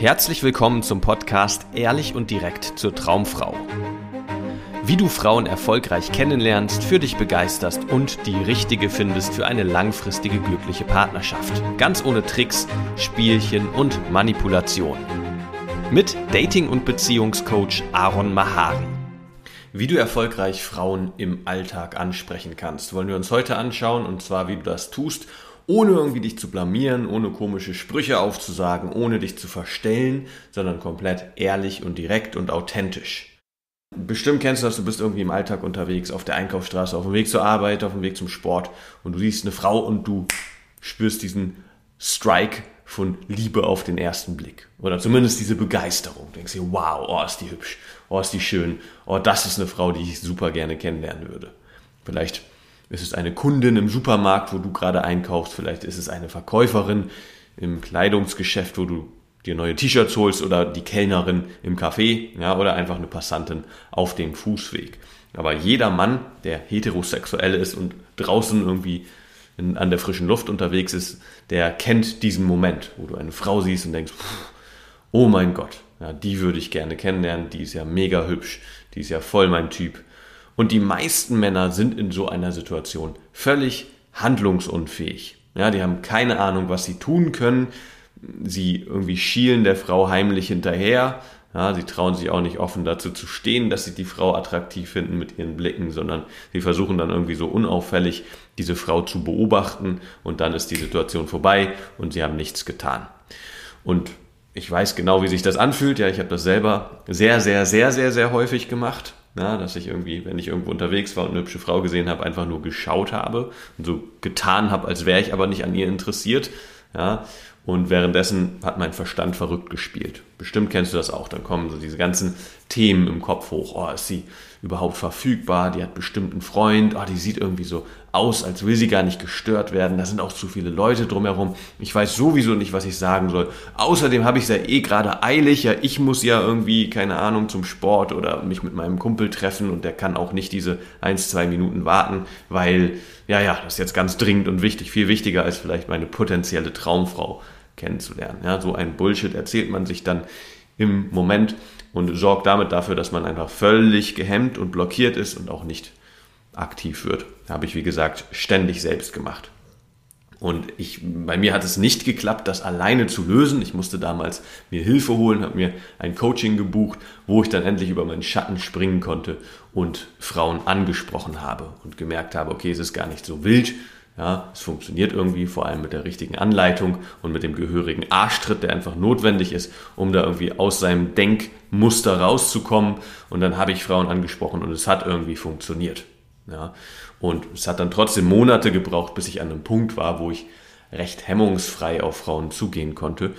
Herzlich willkommen zum Podcast Ehrlich und direkt zur Traumfrau. Wie du Frauen erfolgreich kennenlernst, für dich begeisterst und die richtige findest für eine langfristige glückliche Partnerschaft. Ganz ohne Tricks, Spielchen und Manipulation. Mit Dating- und Beziehungscoach Aaron Mahari. Wie du erfolgreich Frauen im Alltag ansprechen kannst, wollen wir uns heute anschauen und zwar wie du das tust ohne irgendwie dich zu blamieren, ohne komische Sprüche aufzusagen, ohne dich zu verstellen, sondern komplett ehrlich und direkt und authentisch. Bestimmt kennst du das, du bist irgendwie im Alltag unterwegs, auf der Einkaufsstraße, auf dem Weg zur Arbeit, auf dem Weg zum Sport und du siehst eine Frau und du spürst diesen Strike von Liebe auf den ersten Blick. Oder zumindest diese Begeisterung. Du denkst dir, wow, oh, ist die hübsch, oh, ist die schön, oh, das ist eine Frau, die ich super gerne kennenlernen würde. Vielleicht ist es eine Kundin im Supermarkt, wo du gerade einkaufst? Vielleicht ist es eine Verkäuferin im Kleidungsgeschäft, wo du dir neue T-Shirts holst oder die Kellnerin im Café, ja, oder einfach eine Passantin auf dem Fußweg. Aber jeder Mann, der heterosexuell ist und draußen irgendwie in, an der frischen Luft unterwegs ist, der kennt diesen Moment, wo du eine Frau siehst und denkst, oh mein Gott, ja, die würde ich gerne kennenlernen, die ist ja mega hübsch, die ist ja voll mein Typ, und die meisten Männer sind in so einer Situation völlig handlungsunfähig. Ja, die haben keine Ahnung, was sie tun können. Sie irgendwie schielen der Frau heimlich hinterher. Ja, sie trauen sich auch nicht offen dazu zu stehen, dass sie die Frau attraktiv finden mit ihren Blicken, sondern sie versuchen dann irgendwie so unauffällig diese Frau zu beobachten und dann ist die Situation vorbei und sie haben nichts getan. Und ich weiß genau, wie sich das anfühlt. Ja, ich habe das selber sehr, sehr, sehr, sehr, sehr häufig gemacht. Ja, dass ich irgendwie, wenn ich irgendwo unterwegs war und eine hübsche Frau gesehen habe, einfach nur geschaut habe und so getan habe, als wäre ich aber nicht an ihr interessiert. Ja, und währenddessen hat mein Verstand verrückt gespielt. Bestimmt kennst du das auch. Dann kommen so diese ganzen Themen im Kopf hoch. Oh, ist sie überhaupt verfügbar? Die hat bestimmt einen Freund. Oh, die sieht irgendwie so aus, als will sie gar nicht gestört werden. Da sind auch zu viele Leute drumherum. Ich weiß sowieso nicht, was ich sagen soll. Außerdem habe ich es ja eh gerade eilig. Ja, ich muss ja irgendwie, keine Ahnung, zum Sport oder mich mit meinem Kumpel treffen und der kann auch nicht diese ein, zwei Minuten warten, weil, ja, ja, das ist jetzt ganz dringend und wichtig. Viel wichtiger als vielleicht meine potenzielle Traumfrau kennenzulernen. Ja, so ein Bullshit erzählt man sich dann im Moment und sorgt damit dafür, dass man einfach völlig gehemmt und blockiert ist und auch nicht aktiv wird. Habe ich, wie gesagt, ständig selbst gemacht. Und ich, bei mir hat es nicht geklappt, das alleine zu lösen. Ich musste damals mir Hilfe holen, habe mir ein Coaching gebucht, wo ich dann endlich über meinen Schatten springen konnte und Frauen angesprochen habe und gemerkt habe, okay, es ist gar nicht so wild, ja, es funktioniert irgendwie, vor allem mit der richtigen Anleitung und mit dem gehörigen Arschtritt, der einfach notwendig ist, um da irgendwie aus seinem Denkmuster rauszukommen. Und dann habe ich Frauen angesprochen und es hat irgendwie funktioniert. Ja, und es hat dann trotzdem Monate gebraucht, bis ich an einem Punkt war, wo ich recht hemmungsfrei auf Frauen zugehen konnte.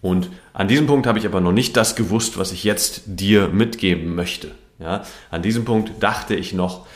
Und an diesem Punkt habe ich aber noch nicht das gewusst, was ich jetzt dir mitgeben möchte. Ja, an diesem Punkt dachte ich noch,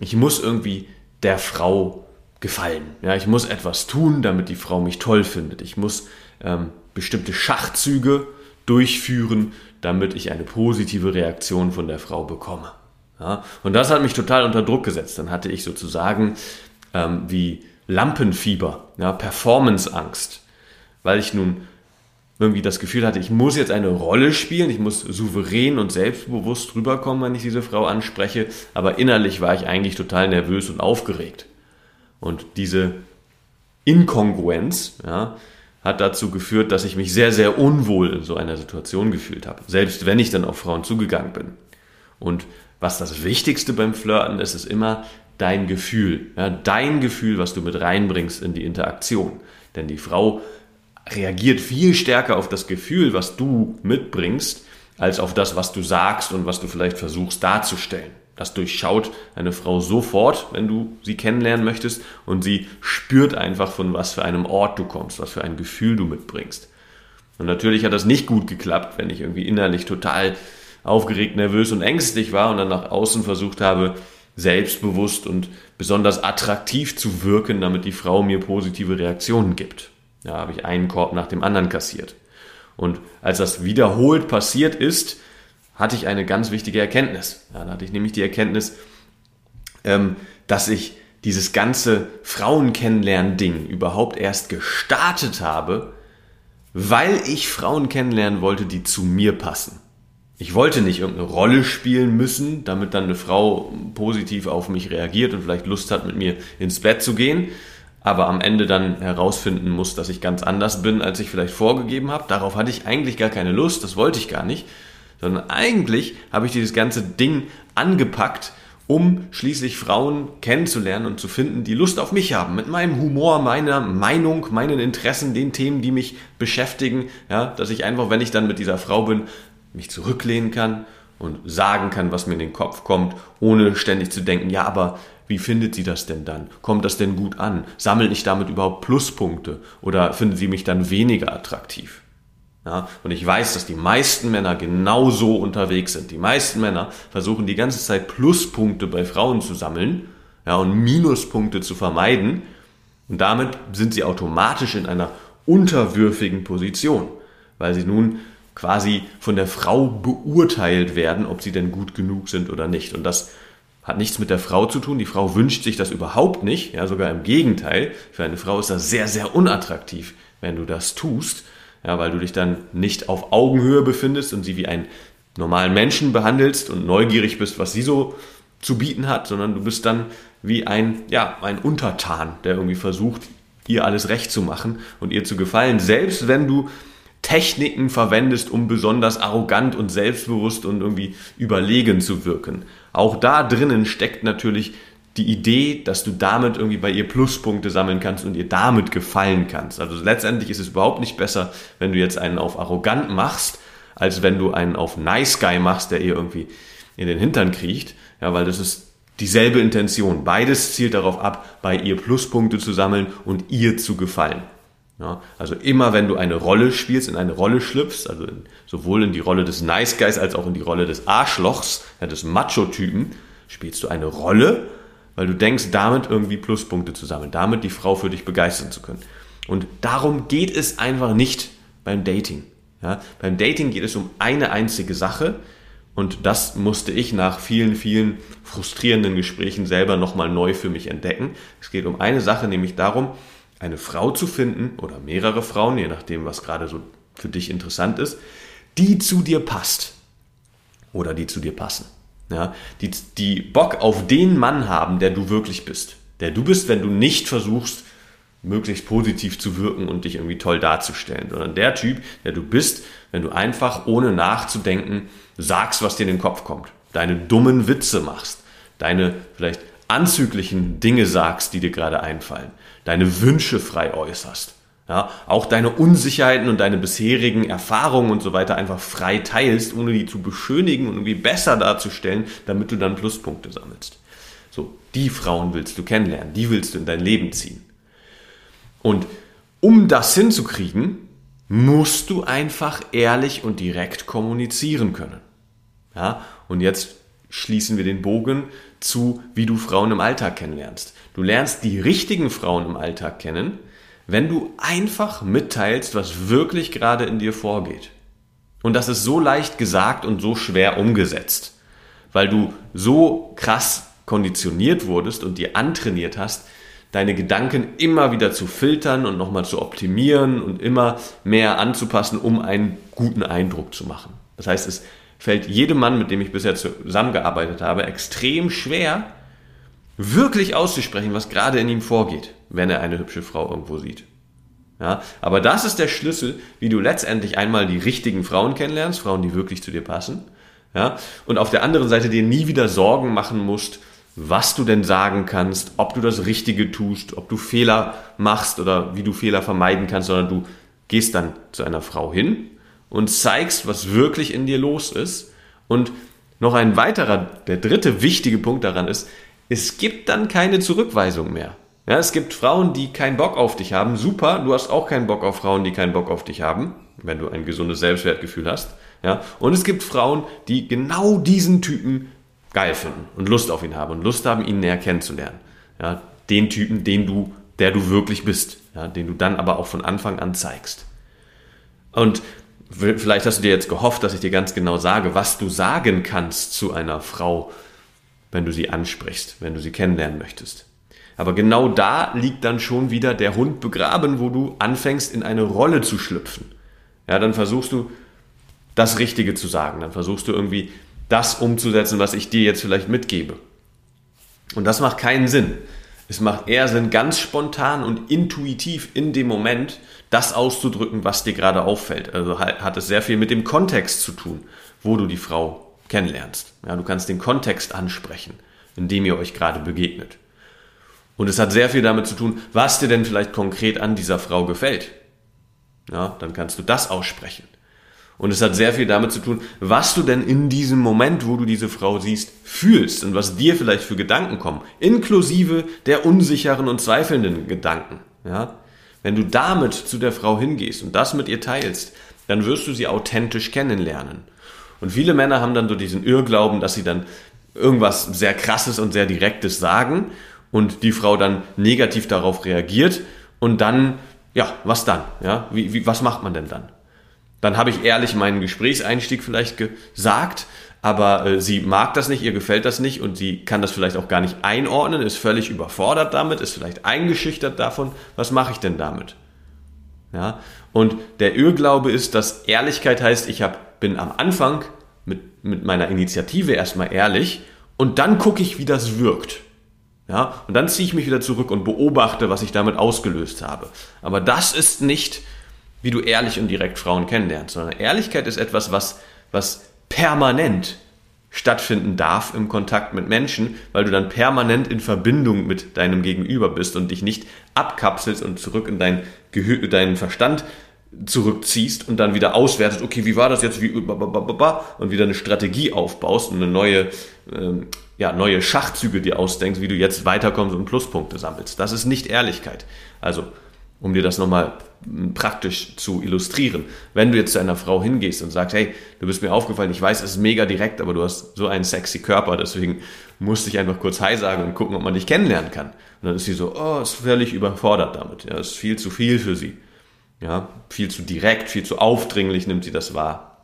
ich muss irgendwie der Frau gefallen. Ja, ich muss etwas tun, damit die Frau mich toll findet. Ich muss ähm, bestimmte Schachzüge durchführen, damit ich eine positive Reaktion von der Frau bekomme. Ja, und das hat mich total unter Druck gesetzt. Dann hatte ich sozusagen ähm, wie Lampenfieber, ja, Performanceangst, weil ich nun irgendwie das Gefühl hatte, ich muss jetzt eine Rolle spielen, ich muss souverän und selbstbewusst rüberkommen, wenn ich diese Frau anspreche, aber innerlich war ich eigentlich total nervös und aufgeregt. Und diese Inkongruenz ja, hat dazu geführt, dass ich mich sehr, sehr unwohl in so einer Situation gefühlt habe. Selbst wenn ich dann auf Frauen zugegangen bin. Und was das Wichtigste beim Flirten ist, ist immer dein Gefühl. Ja, dein Gefühl, was du mit reinbringst in die Interaktion. Denn die Frau reagiert viel stärker auf das Gefühl, was du mitbringst, als auf das, was du sagst und was du vielleicht versuchst darzustellen. Das durchschaut eine Frau sofort, wenn du sie kennenlernen möchtest und sie spürt einfach, von was für einem Ort du kommst, was für ein Gefühl du mitbringst. Und natürlich hat das nicht gut geklappt, wenn ich irgendwie innerlich total aufgeregt, nervös und ängstlich war und dann nach außen versucht habe, selbstbewusst und besonders attraktiv zu wirken, damit die Frau mir positive Reaktionen gibt. Da habe ich einen Korb nach dem anderen kassiert. Und als das wiederholt passiert ist, hatte ich eine ganz wichtige Erkenntnis. Ja, da hatte ich nämlich die Erkenntnis, ähm, dass ich dieses ganze Frauen kennenlernen Ding überhaupt erst gestartet habe, weil ich Frauen kennenlernen wollte, die zu mir passen. Ich wollte nicht irgendeine Rolle spielen müssen, damit dann eine Frau positiv auf mich reagiert und vielleicht Lust hat, mit mir ins Bett zu gehen, aber am Ende dann herausfinden muss, dass ich ganz anders bin, als ich vielleicht vorgegeben habe. Darauf hatte ich eigentlich gar keine Lust, das wollte ich gar nicht, sondern eigentlich habe ich dieses ganze Ding angepackt, um schließlich Frauen kennenzulernen und zu finden, die Lust auf mich haben, mit meinem Humor, meiner Meinung, meinen Interessen, den Themen, die mich beschäftigen, ja, dass ich einfach, wenn ich dann mit dieser Frau bin, mich zurücklehnen kann und sagen kann, was mir in den Kopf kommt, ohne ständig zu denken, ja, aber wie findet sie das denn dann? Kommt das denn gut an? Sammle ich damit überhaupt Pluspunkte oder findet sie mich dann weniger attraktiv? Ja, und ich weiß, dass die meisten Männer genauso unterwegs sind. Die meisten Männer versuchen die ganze Zeit Pluspunkte bei Frauen zu sammeln ja, und Minuspunkte zu vermeiden. Und damit sind sie automatisch in einer unterwürfigen Position, weil sie nun quasi von der Frau beurteilt werden, ob sie denn gut genug sind oder nicht. Und das hat nichts mit der Frau zu tun. Die Frau wünscht sich das überhaupt nicht. Ja, sogar im Gegenteil. Für eine Frau ist das sehr, sehr unattraktiv, wenn du das tust ja, weil du dich dann nicht auf Augenhöhe befindest und sie wie einen normalen Menschen behandelst und neugierig bist, was sie so zu bieten hat, sondern du bist dann wie ein, ja, ein Untertan, der irgendwie versucht, ihr alles recht zu machen und ihr zu gefallen, selbst wenn du Techniken verwendest, um besonders arrogant und selbstbewusst und irgendwie überlegen zu wirken. Auch da drinnen steckt natürlich die Idee, dass du damit irgendwie bei ihr Pluspunkte sammeln kannst und ihr damit gefallen kannst. Also letztendlich ist es überhaupt nicht besser, wenn du jetzt einen auf arrogant machst, als wenn du einen auf nice guy machst, der ihr irgendwie in den Hintern kriecht. Ja, weil das ist dieselbe Intention. Beides zielt darauf ab, bei ihr Pluspunkte zu sammeln und ihr zu gefallen. Ja, also immer wenn du eine Rolle spielst, in eine Rolle schlüpfst, also in, sowohl in die Rolle des Nice Guys als auch in die Rolle des Arschlochs, ja, des Macho-Typen, spielst du eine Rolle weil du denkst, damit irgendwie Pluspunkte zu sammeln, damit die Frau für dich begeistern zu können. Und darum geht es einfach nicht beim Dating. Ja, beim Dating geht es um eine einzige Sache und das musste ich nach vielen, vielen frustrierenden Gesprächen selber nochmal neu für mich entdecken. Es geht um eine Sache, nämlich darum, eine Frau zu finden oder mehrere Frauen, je nachdem, was gerade so für dich interessant ist, die zu dir passt oder die zu dir passen ja, die, die Bock auf den Mann haben, der du wirklich bist. Der du bist, wenn du nicht versuchst, möglichst positiv zu wirken und dich irgendwie toll darzustellen, sondern der Typ, der du bist, wenn du einfach ohne nachzudenken sagst, was dir in den Kopf kommt, deine dummen Witze machst, deine vielleicht anzüglichen Dinge sagst, die dir gerade einfallen, deine Wünsche frei äußerst ja, auch deine Unsicherheiten und deine bisherigen Erfahrungen und so weiter einfach frei teilst, ohne die zu beschönigen und irgendwie besser darzustellen, damit du dann Pluspunkte sammelst. So, die Frauen willst du kennenlernen, die willst du in dein Leben ziehen. Und um das hinzukriegen, musst du einfach ehrlich und direkt kommunizieren können. Ja, und jetzt schließen wir den Bogen zu, wie du Frauen im Alltag kennenlernst. Du lernst die richtigen Frauen im Alltag kennen, wenn du einfach mitteilst, was wirklich gerade in dir vorgeht. Und das ist so leicht gesagt und so schwer umgesetzt, weil du so krass konditioniert wurdest und dir antrainiert hast, deine Gedanken immer wieder zu filtern und nochmal zu optimieren und immer mehr anzupassen, um einen guten Eindruck zu machen. Das heißt, es fällt jedem Mann, mit dem ich bisher zusammengearbeitet habe, extrem schwer, wirklich auszusprechen, was gerade in ihm vorgeht, wenn er eine hübsche Frau irgendwo sieht. Ja, aber das ist der Schlüssel, wie du letztendlich einmal die richtigen Frauen kennenlernst, Frauen, die wirklich zu dir passen. Ja, und auf der anderen Seite dir nie wieder Sorgen machen musst, was du denn sagen kannst, ob du das Richtige tust, ob du Fehler machst oder wie du Fehler vermeiden kannst, sondern du gehst dann zu einer Frau hin und zeigst, was wirklich in dir los ist. Und noch ein weiterer, der dritte wichtige Punkt daran ist, es gibt dann keine Zurückweisung mehr. Ja, es gibt Frauen, die keinen Bock auf dich haben. Super, du hast auch keinen Bock auf Frauen, die keinen Bock auf dich haben, wenn du ein gesundes Selbstwertgefühl hast. Ja, und es gibt Frauen, die genau diesen Typen geil finden und Lust auf ihn haben und Lust haben, ihn näher kennenzulernen. Ja, den Typen, den du, der du wirklich bist, ja, den du dann aber auch von Anfang an zeigst. Und vielleicht hast du dir jetzt gehofft, dass ich dir ganz genau sage, was du sagen kannst zu einer Frau, wenn du sie ansprichst, wenn du sie kennenlernen möchtest. Aber genau da liegt dann schon wieder der Hund begraben, wo du anfängst, in eine Rolle zu schlüpfen. ja, dann versuchst du das Richtige zu sagen. Dann versuchst du irgendwie das umzusetzen, was ich dir jetzt vielleicht mitgebe. Und das macht keinen Sinn. Es macht eher Sinn, ganz spontan und intuitiv in dem Moment das auszudrücken, was dir gerade auffällt. Also hat es sehr viel mit dem Kontext zu tun, wo du die Frau kennenlernst. Ja, du kannst den Kontext ansprechen, in dem ihr euch gerade begegnet. Und es hat sehr viel damit zu tun, was dir denn vielleicht konkret an dieser Frau gefällt. Ja, dann kannst du das aussprechen. Und es hat sehr viel damit zu tun, was du denn in diesem Moment, wo du diese Frau siehst, fühlst und was dir vielleicht für Gedanken kommen, inklusive der unsicheren und zweifelnden Gedanken. Ja? Wenn du damit zu der Frau hingehst und das mit ihr teilst, dann wirst du sie authentisch kennenlernen. Und viele Männer haben dann so diesen Irrglauben, dass sie dann irgendwas sehr krasses und sehr direktes sagen und die Frau dann negativ darauf reagiert und dann, ja, was dann? Ja, wie, wie, was macht man denn dann? Dann habe ich ehrlich meinen Gesprächseinstieg vielleicht gesagt, aber äh, sie mag das nicht, ihr gefällt das nicht und sie kann das vielleicht auch gar nicht einordnen, ist völlig überfordert damit, ist vielleicht eingeschüchtert davon. Was mache ich denn damit? Ja, und der Irrglaube ist, dass Ehrlichkeit heißt, ich hab, bin am Anfang mit, mit meiner Initiative erstmal ehrlich und dann gucke ich, wie das wirkt. Ja, und dann ziehe ich mich wieder zurück und beobachte, was ich damit ausgelöst habe. Aber das ist nicht wie du ehrlich und direkt Frauen kennenlernst, sondern Ehrlichkeit ist etwas, was, was permanent stattfinden darf im Kontakt mit Menschen, weil du dann permanent in Verbindung mit deinem Gegenüber bist und dich nicht abkapselst und zurück in dein Gehör, deinen Verstand zurückziehst und dann wieder auswertest, okay, wie war das jetzt, wie und wieder eine Strategie aufbaust und eine neue, ähm, ja, neue Schachzüge dir ausdenkst, wie du jetzt weiterkommst und Pluspunkte sammelst. Das ist nicht Ehrlichkeit. Also um dir das nochmal praktisch zu illustrieren. Wenn du jetzt zu einer Frau hingehst und sagst, hey, du bist mir aufgefallen, ich weiß, es ist mega direkt, aber du hast so einen sexy Körper, deswegen musste ich einfach kurz Hi sagen und gucken, ob man dich kennenlernen kann. Und dann ist sie so, oh, ist völlig überfordert damit. Ja, ist viel zu viel für sie. Ja, viel zu direkt, viel zu aufdringlich nimmt sie das wahr.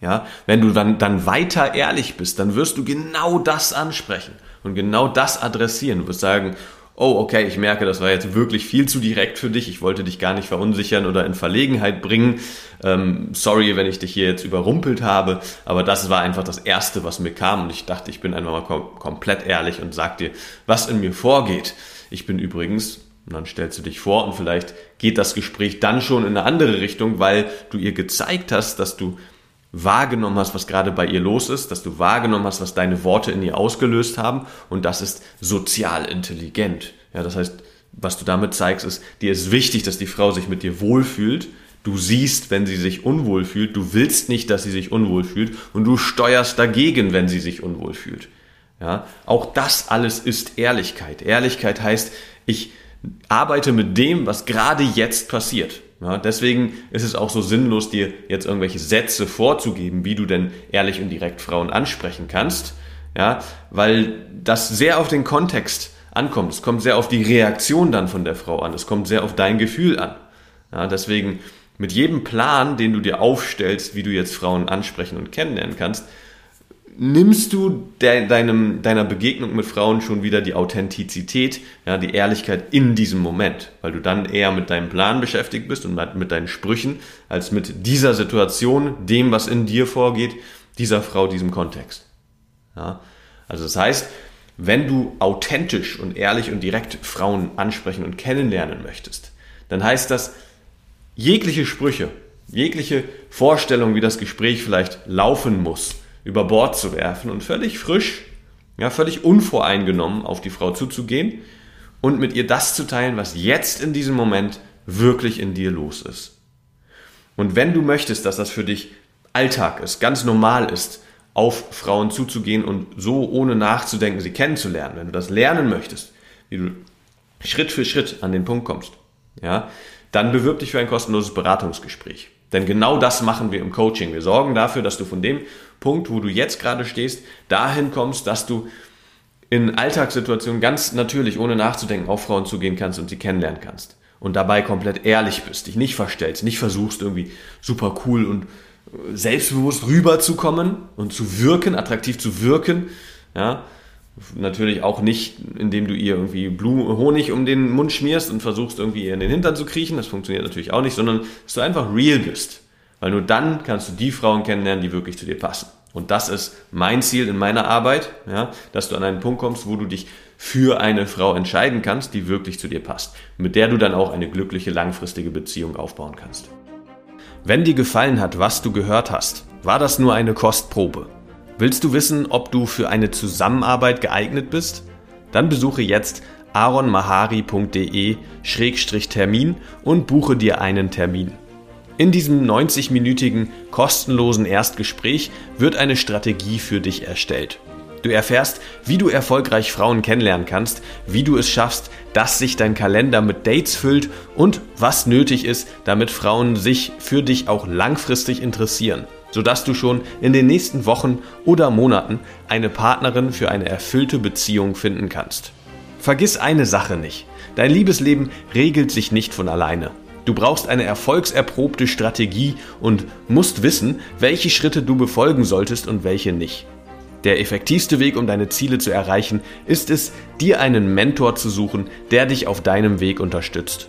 Ja, wenn du dann, dann weiter ehrlich bist, dann wirst du genau das ansprechen und genau das adressieren. Du wirst sagen, oh, okay, ich merke, das war jetzt wirklich viel zu direkt für dich, ich wollte dich gar nicht verunsichern oder in Verlegenheit bringen. Ähm, sorry, wenn ich dich hier jetzt überrumpelt habe, aber das war einfach das Erste, was mir kam und ich dachte, ich bin einfach mal kom komplett ehrlich und sag dir, was in mir vorgeht. Ich bin übrigens, und dann stellst du dich vor und vielleicht geht das Gespräch dann schon in eine andere Richtung, weil du ihr gezeigt hast, dass du wahrgenommen hast, was gerade bei ihr los ist, dass du wahrgenommen hast, was deine Worte in ihr ausgelöst haben und das ist sozial intelligent. Ja, das heißt, was du damit zeigst, ist, dir ist wichtig, dass die Frau sich mit dir wohlfühlt. Du siehst, wenn sie sich unwohl fühlt. Du willst nicht, dass sie sich unwohl fühlt und du steuerst dagegen, wenn sie sich unwohl fühlt. Ja, auch das alles ist Ehrlichkeit. Ehrlichkeit heißt, ich arbeite mit dem, was gerade jetzt passiert. Ja, deswegen ist es auch so sinnlos, dir jetzt irgendwelche Sätze vorzugeben, wie du denn ehrlich und direkt Frauen ansprechen kannst, ja, weil das sehr auf den Kontext ankommt. Es kommt sehr auf die Reaktion dann von der Frau an. Es kommt sehr auf dein Gefühl an. Ja, deswegen mit jedem Plan, den du dir aufstellst, wie du jetzt Frauen ansprechen und kennenlernen kannst, nimmst du de deinem, deiner Begegnung mit Frauen schon wieder die Authentizität, ja, die Ehrlichkeit in diesem Moment, weil du dann eher mit deinem Plan beschäftigt bist und mit deinen Sprüchen, als mit dieser Situation, dem, was in dir vorgeht, dieser Frau, diesem Kontext. Ja, also das heißt, wenn du authentisch und ehrlich und direkt Frauen ansprechen und kennenlernen möchtest, dann heißt das, jegliche Sprüche, jegliche Vorstellung, wie das Gespräch vielleicht laufen muss, über Bord zu werfen und völlig frisch, ja, völlig unvoreingenommen auf die Frau zuzugehen und mit ihr das zu teilen, was jetzt in diesem Moment wirklich in dir los ist. Und wenn du möchtest, dass das für dich Alltag ist, ganz normal ist, auf Frauen zuzugehen und so ohne nachzudenken sie kennenzulernen, wenn du das lernen möchtest, wie du Schritt für Schritt an den Punkt kommst, ja, dann bewirb dich für ein kostenloses Beratungsgespräch. Denn genau das machen wir im Coaching. Wir sorgen dafür, dass du von dem Punkt, wo du jetzt gerade stehst, dahin kommst, dass du in Alltagssituationen ganz natürlich, ohne nachzudenken, auf Frauen zugehen kannst und sie kennenlernen kannst. Und dabei komplett ehrlich bist, dich nicht verstellst, nicht versuchst irgendwie super cool und selbstbewusst rüberzukommen und zu wirken, attraktiv zu wirken, ja, Natürlich auch nicht, indem du ihr irgendwie Blumen, Honig um den Mund schmierst und versuchst irgendwie ihr in den Hintern zu kriechen. Das funktioniert natürlich auch nicht, sondern dass du einfach real bist. Weil nur dann kannst du die Frauen kennenlernen, die wirklich zu dir passen. Und das ist mein Ziel in meiner Arbeit, ja, dass du an einen Punkt kommst, wo du dich für eine Frau entscheiden kannst, die wirklich zu dir passt, mit der du dann auch eine glückliche langfristige Beziehung aufbauen kannst. Wenn dir gefallen hat, was du gehört hast, war das nur eine Kostprobe. Willst du wissen, ob du für eine Zusammenarbeit geeignet bist? Dann besuche jetzt aronmahari.de-termin und buche dir einen Termin. In diesem 90-minütigen kostenlosen Erstgespräch wird eine Strategie für dich erstellt. Du erfährst, wie du erfolgreich Frauen kennenlernen kannst, wie du es schaffst, dass sich dein Kalender mit Dates füllt und was nötig ist, damit Frauen sich für dich auch langfristig interessieren, sodass du schon in den nächsten Wochen oder Monaten eine Partnerin für eine erfüllte Beziehung finden kannst. Vergiss eine Sache nicht. Dein Liebesleben regelt sich nicht von alleine. Du brauchst eine erfolgserprobte Strategie und musst wissen, welche Schritte du befolgen solltest und welche nicht. Der effektivste Weg, um deine Ziele zu erreichen, ist es, dir einen Mentor zu suchen, der dich auf deinem Weg unterstützt.